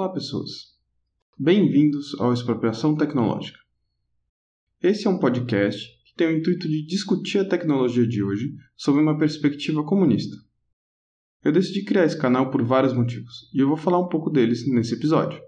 Olá, pessoas. Bem-vindos ao Expropriação Tecnológica. Esse é um podcast que tem o intuito de discutir a tecnologia de hoje sob uma perspectiva comunista. Eu decidi criar esse canal por vários motivos, e eu vou falar um pouco deles nesse episódio.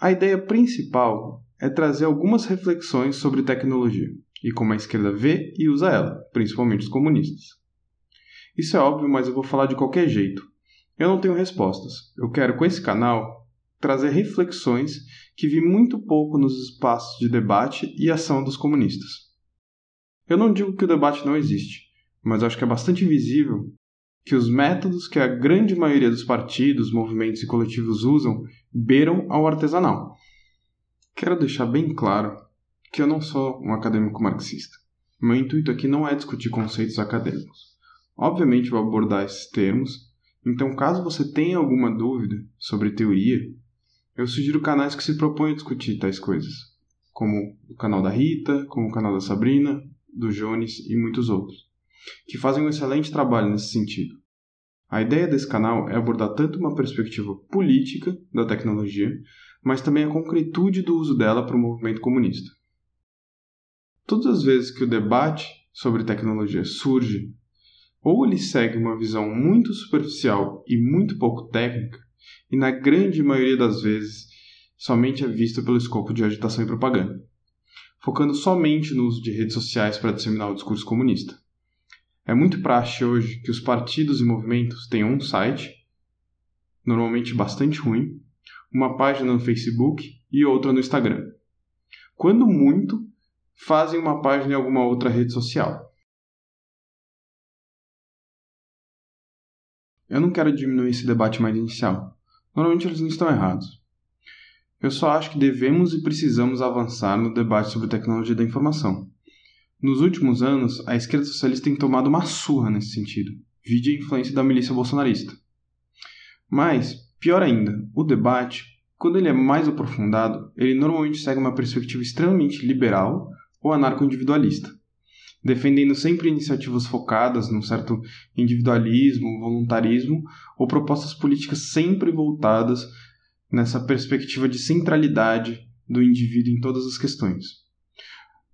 A ideia principal é trazer algumas reflexões sobre tecnologia e como a esquerda vê e usa ela, principalmente os comunistas. Isso é óbvio, mas eu vou falar de qualquer jeito. Eu não tenho respostas. Eu quero, com esse canal, trazer reflexões que vi muito pouco nos espaços de debate e ação dos comunistas. Eu não digo que o debate não existe, mas acho que é bastante visível que os métodos que a grande maioria dos partidos, movimentos e coletivos usam beiram ao artesanal. Quero deixar bem claro que eu não sou um acadêmico marxista. Meu intuito aqui não é discutir conceitos acadêmicos. Obviamente vou abordar esses termos, então caso você tenha alguma dúvida sobre teoria, eu sugiro canais que se propõem a discutir tais coisas, como o canal da Rita, como o canal da Sabrina, do Jones e muitos outros que fazem um excelente trabalho nesse sentido. A ideia desse canal é abordar tanto uma perspectiva política da tecnologia, mas também a concretude do uso dela para o movimento comunista. Todas as vezes que o debate sobre tecnologia surge, ou ele segue uma visão muito superficial e muito pouco técnica, e na grande maioria das vezes somente é visto pelo escopo de agitação e propaganda, focando somente no uso de redes sociais para disseminar o discurso comunista. É muito praxe hoje que os partidos e movimentos tenham um site, normalmente bastante ruim, uma página no Facebook e outra no Instagram. Quando muito, fazem uma página em alguma outra rede social. Eu não quero diminuir esse debate mais inicial. Normalmente eles não estão errados. Eu só acho que devemos e precisamos avançar no debate sobre tecnologia da informação. Nos últimos anos, a esquerda socialista tem tomado uma surra nesse sentido, vide a influência da milícia bolsonarista. Mas, pior ainda, o debate, quando ele é mais aprofundado, ele normalmente segue uma perspectiva extremamente liberal ou anarco-individualista, defendendo sempre iniciativas focadas num certo individualismo, voluntarismo ou propostas políticas sempre voltadas nessa perspectiva de centralidade do indivíduo em todas as questões.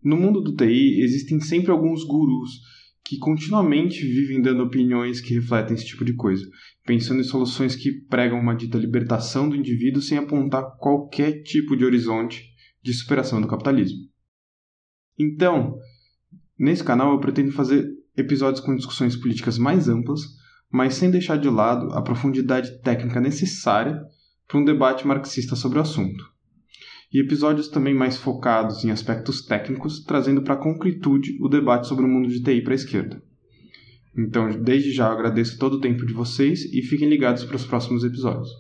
No mundo do TI, existem sempre alguns gurus que continuamente vivem dando opiniões que refletem esse tipo de coisa, pensando em soluções que pregam uma dita libertação do indivíduo sem apontar qualquer tipo de horizonte de superação do capitalismo. Então, nesse canal eu pretendo fazer episódios com discussões políticas mais amplas, mas sem deixar de lado a profundidade técnica necessária para um debate marxista sobre o assunto e episódios também mais focados em aspectos técnicos, trazendo para a concretude o debate sobre o mundo de TI para a esquerda. Então, desde já, agradeço todo o tempo de vocês e fiquem ligados para os próximos episódios.